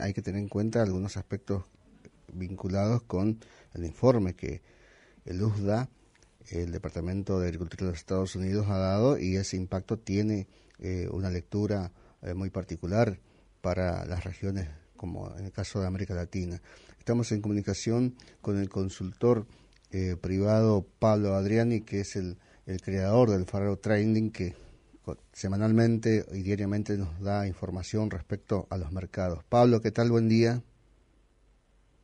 hay que tener en cuenta algunos aspectos vinculados con el informe que el USDA, el Departamento de Agricultura de los Estados Unidos, ha dado y ese impacto tiene eh, una lectura eh, muy particular para las regiones como en el caso de América Latina. Estamos en comunicación con el consultor eh, privado Pablo Adriani, que es el, creador del Faro Training, que semanalmente y diariamente nos da información respecto a los mercados. Pablo, ¿qué tal? Buen día.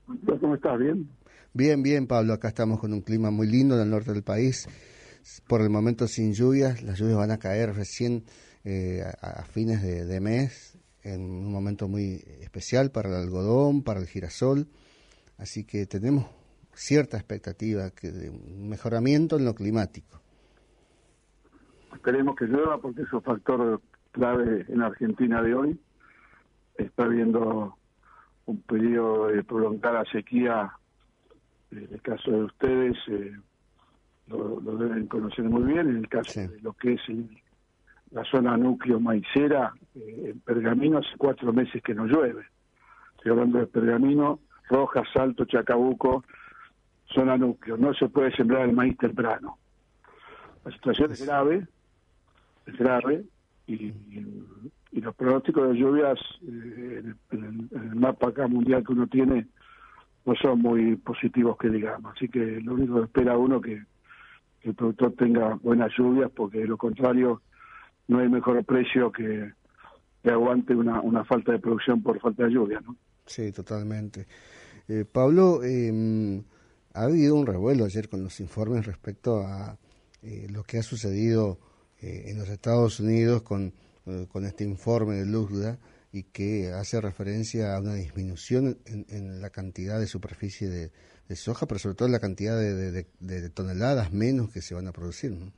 ¿Cómo estás? ¿Bien? Bien, bien, Pablo. Acá estamos con un clima muy lindo en el norte del país. Por el momento sin lluvias. Las lluvias van a caer recién eh, a, fines de, mes, en un momento muy especial para el algodón, para el girasol. Así que tenemos cierta expectativa que de un mejoramiento en lo climático. Esperemos que llueva porque es un factor clave en Argentina de hoy. Está habiendo un periodo de prolongada sequía, en el caso de ustedes, eh, lo, deben conocer muy bien, en el caso de lo que es la zona núcleo maicera, eh, en Pergamino hace cuatro meses que no llueve. Estoy hablando de Pergamino, Rojas, Salto, Chacabuco, zona núcleo. No se puede sembrar el maíz temprano. La situación es grave, es grave, y, los pronósticos de lluvias eh, en, el, mapa acá mundial que uno tiene no son muy positivos que digamos. Así que lo único que espera uno que, que el productor tenga buenas lluvias, porque de lo contrario no hay mejor precio que, que aguante una, una falta de producción por falta de lluvia, ¿no? Sí, totalmente. Eh, Pablo, eh, ha habido un revuelo ayer con los informes respecto a eh, lo que ha sucedido eh, en los Estados Unidos con, eh, con este informe de Luzda y que hace referencia a una disminución en, la cantidad de superficie de, soja, pero sobre todo en la cantidad de, toneladas menos que se van a producir. ¿no?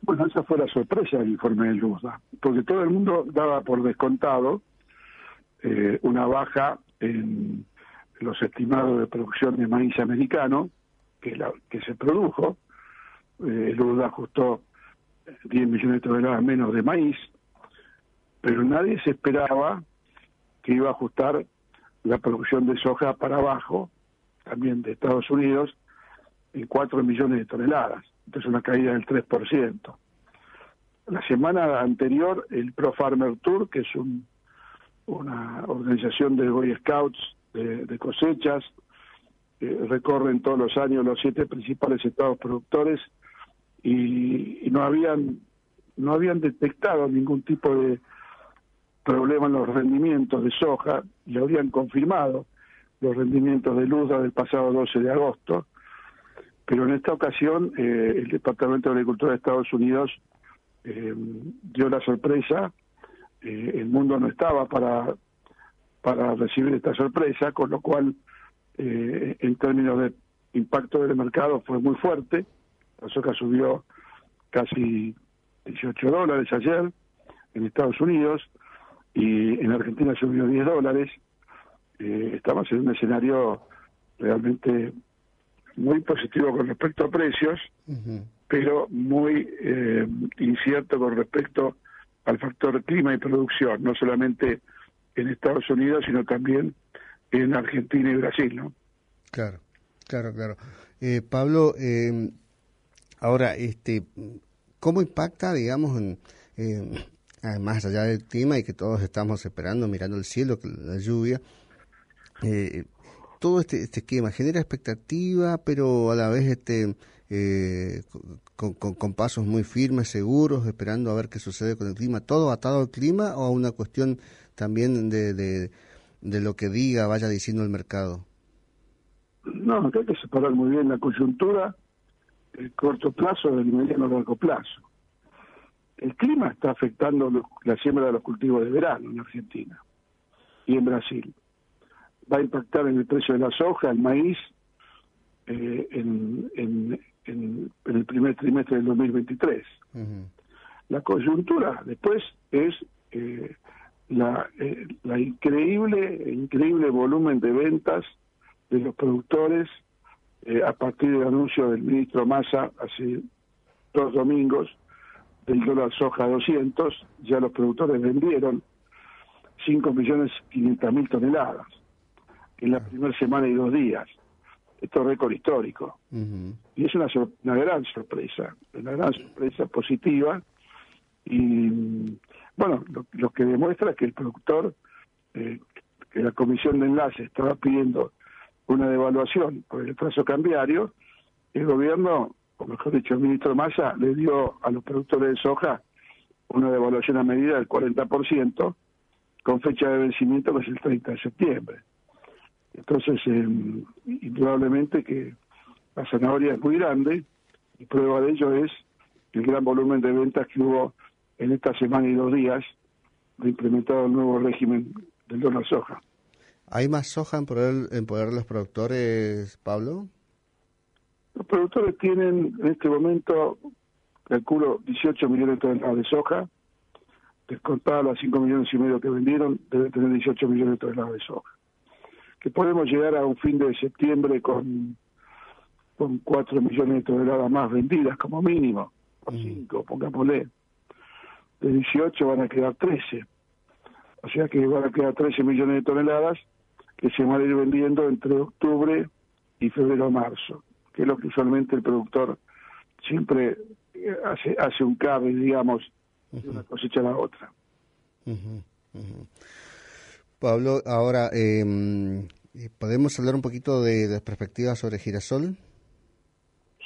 Bueno, esa fue la sorpresa del informe de Luzda, porque todo el mundo daba por descontado una baja en los estimados de producción de maíz americano que, la, que se produjo. Eh, el URDA ajustó 10 millones de toneladas menos de maíz, pero nadie se esperaba que iba a ajustar la producción de soja para abajo, también de Estados Unidos, en 4 millones de toneladas. Entonces una caída del 3%. La semana anterior, el Pro Farmer Tour, que es un, una organización de Boy Scouts de, cosechas, recorren todos los años los siete principales estados productores y, no habían no habían detectado ningún tipo de problema en los rendimientos de soja y habían confirmado los rendimientos de Luda del pasado 12 de agosto, pero en esta ocasión eh, el Departamento de Agricultura de Estados Unidos eh, dio la sorpresa, eh, el mundo no estaba para para recibir esta sorpresa, con lo cual, eh, en términos de impacto del mercado, fue muy fuerte. La soja subió casi 18 dólares ayer en Estados Unidos y en Argentina subió 10 dólares. Eh, estamos en un escenario realmente muy positivo con respecto a precios, pero muy eh, incierto con respecto al factor clima y producción, no solamente en Estados Unidos, sino también en Argentina y Brasil, ¿no? Claro, claro, claro. Eh, Pablo, eh, ahora, este, ¿cómo impacta, digamos, en, eh, más allá del clima y que todos estamos esperando, mirando el cielo, la lluvia, eh, todo este, este esquema genera expectativa, pero a la vez este eh, con, con, con, pasos muy firmes, seguros, esperando a ver qué sucede con el clima, todo atado al clima o a una cuestión también de, de, lo que diga, vaya diciendo el mercado? No, hay que separar muy bien la coyuntura, el corto plazo del mediano largo plazo. El clima está afectando la siembra de los cultivos de verano en Argentina y en Brasil. Va a impactar en el precio de la soja, el maíz, eh, en, en, en, el primer trimestre del 2023. La coyuntura después es eh, la, eh, la increíble, increíble volumen de ventas de los productores eh, a partir del anuncio del ministro Massa hace dos domingos del dólar soja 200, ya los productores vendieron 5.500.000 toneladas en la primera semana y dos días. Esto es récord histórico. Y es una, una gran sorpresa, una gran sorpresa positiva. Y bueno, lo, que demuestra que el productor, eh, que la comisión de enlace estaba pidiendo una devaluación por el trazo cambiario, el gobierno, o mejor dicho, el ministro Massa, le dio a los productores de soja una devaluación a medida del 40%, con fecha de vencimiento que es el 30 de septiembre. Entonces, eh, indudablemente que la zanahoria es muy grande y prueba de ello es el gran volumen de ventas que hubo en esta semana y dos días de implementado el nuevo régimen del dólar soja. ¿Hay más soja en poder, en poder de los productores, Pablo? Los productores tienen en este momento, calculo, 18 millones de toneladas de soja. Descontada las 5 millones y medio que vendieron, deben tener 18 millones de toneladas de soja. Que podemos llegar a un fin de septiembre con, con 4 millones de toneladas más vendidas como mínimo, o 5, mm. pongámosle. De 18 van a quedar 13. O sea que van a quedar 13 millones de toneladas que se van a ir vendiendo entre octubre y febrero-marzo que es lo que usualmente el productor siempre eh, hace, hace un cabe, digamos, de una cosecha a la otra. Pablo, ahora, em, ¿podemos hablar un poquito de, de perspectivas sobre girasol?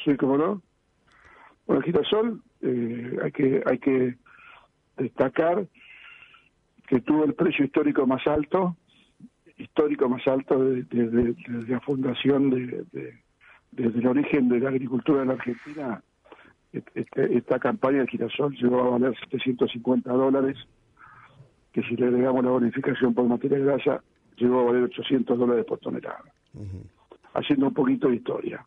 Sí, cómo no. Bueno, girasol eh, hay que hay que destacar que tuvo el precio histórico más alto, histórico más alto desde de, la fundación de, desde el origen de la agricultura en la Argentina, este, esta campaña de girasol llegó a valer 750 dólares, que si le agregamos la bonificación por materia grasa, llegó a valer 800 dólares por tonelada. Haciendo un poquito de historia.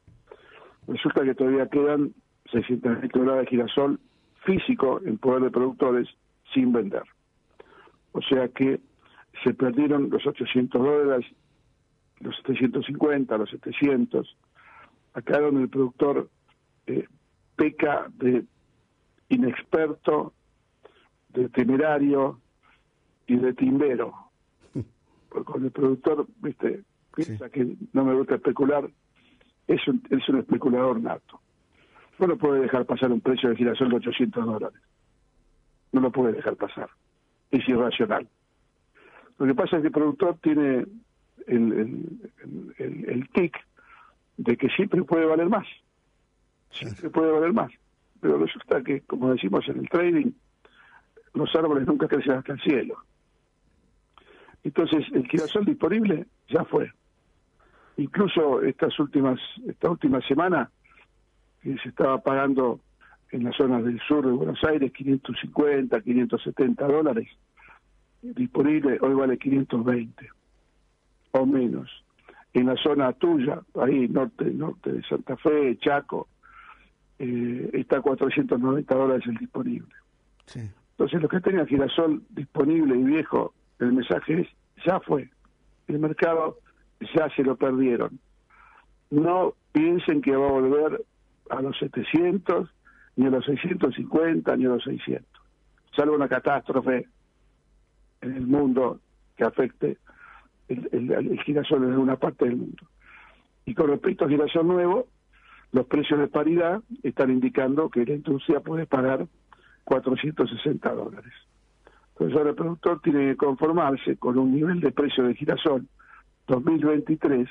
Resulta que todavía quedan 600 toneladas de girasol físico en poder de productores sin vender. O sea que se perdieron los 800 dólares, los 750, los 700, acá donde el productor eh, peca de inexperto, de temerario y de timbero. Porque cuando el productor, viste, piensa que no me gusta especular, es un, es un especulador nato. No lo puede dejar pasar un precio de girasol de 800 dólares. No lo puede dejar pasar. Es irracional. Lo que pasa es que el productor tiene el, el, el, el tic de que siempre puede valer más. Siempre puede valer más. Pero resulta que, como decimos en el trading, los árboles nunca crecen hasta el cielo. Entonces, el girasol disponible ya fue. Incluso estas últimas, esta última semana, que se estaba pagando en las zonas del sur de Buenos Aires 550, 570 dólares, disponible hoy vale 520 o menos en la zona tuya, ahí norte, norte de Santa Fe, Chaco, eh, está 490 dólares el disponible. Entonces, lo que tenía girasol disponible y viejo, el mensaje es, ya fue. El mercado ya se lo perdieron. No piensen que va a volver a los 700, ni a los 650, ni a los 600. Salvo una catástrofe en el mundo que afecte el, girasol en una parte del mundo. Y con respecto al girasol nuevo, los precios de paridad están indicando que la industria puede pagar 460 dólares. Entonces el productor tiene que conformarse con un nivel de precio de girasol 2023,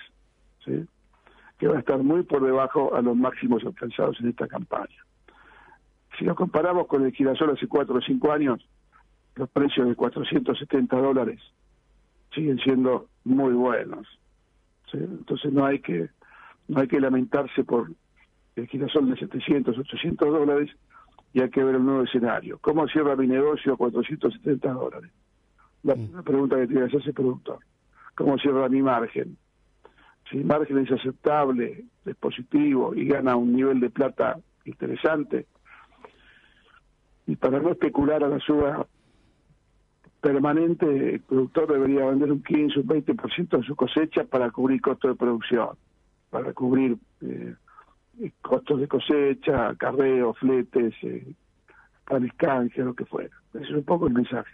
que va a estar muy por debajo a los máximos alcanzados en esta campaña. Si lo comparamos con el girasol hace 4 o 5 años, los precios de 470 dólares siguen siendo muy buenos. Entonces no hay que no hay que lamentarse por el girasol de 700, 800 dólares y hay que ver el nuevo escenario. ¿Cómo cierra mi negocio a 470 dólares? La mm. pregunta que tiene que hacerse el productor. ¿Cómo cierra mi margen? Si el margen es aceptable, es positivo y gana un nivel de plata interesante, y para no especular a la suba permanente, el productor debería vender un 15, un 20% de su cosecha para cubrir costos de producción, para cubrir eh, costos de cosecha, carreo, fletes, eh, lo que fuera. Ese es un poco el mensaje.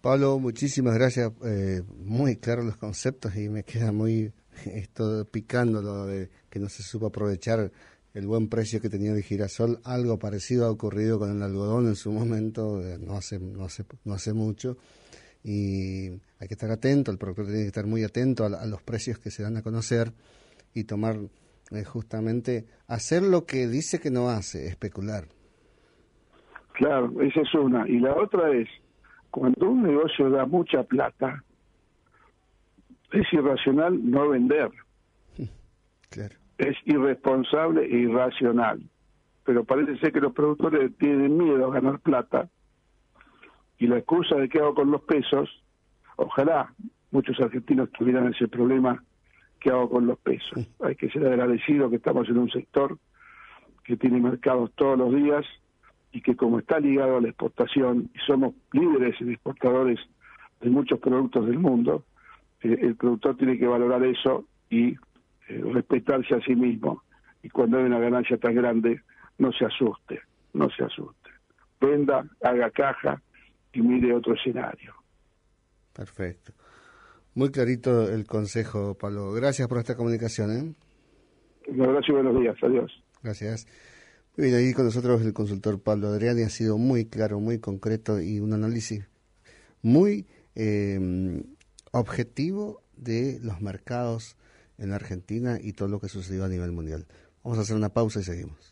Pablo, muchísimas gracias. Eh, muy claros los conceptos y me queda muy esto picando lo de que no se supo aprovechar el buen precio que tenía el girasol. Algo parecido ha ocurrido con el algodón en su momento, eh, no hace, no hace, no hace mucho. Y hay que estar atento, el productor tiene que estar muy atento a, los precios que se dan a conocer y tomar eh, justamente, hacer lo que dice que no hace, especular. Claro, esa es una. Y la otra es, cuando un negocio da mucha plata, es irracional no vender. Claro es irresponsable e irracional. Pero parece ser que los productores tienen miedo a ganar plata y la excusa de qué hago con los pesos, ojalá muchos argentinos tuvieran ese problema, ¿qué hago con los pesos? Hay que ser agradecido que estamos en un sector que tiene mercados todos los días y que como está ligado a la exportación y somos líderes y exportadores de muchos productos del mundo, eh, el productor tiene que valorar eso y respetarse a sí mismo y cuando hay una ganancia tan grande no se asuste, no se asuste. Venda, haga caja y mire otro escenario. Perfecto. Muy clarito el consejo, Pablo. Gracias por esta comunicación. ¿eh? Un abrazo y buenos días. Adiós. Gracias. Bien, ahí con nosotros el consultor Pablo Adriani ha sido muy claro, muy concreto y un análisis muy eh, objetivo de los mercados en Argentina y todo lo que sucedió a nivel mundial. Vamos a hacer una pausa y seguimos.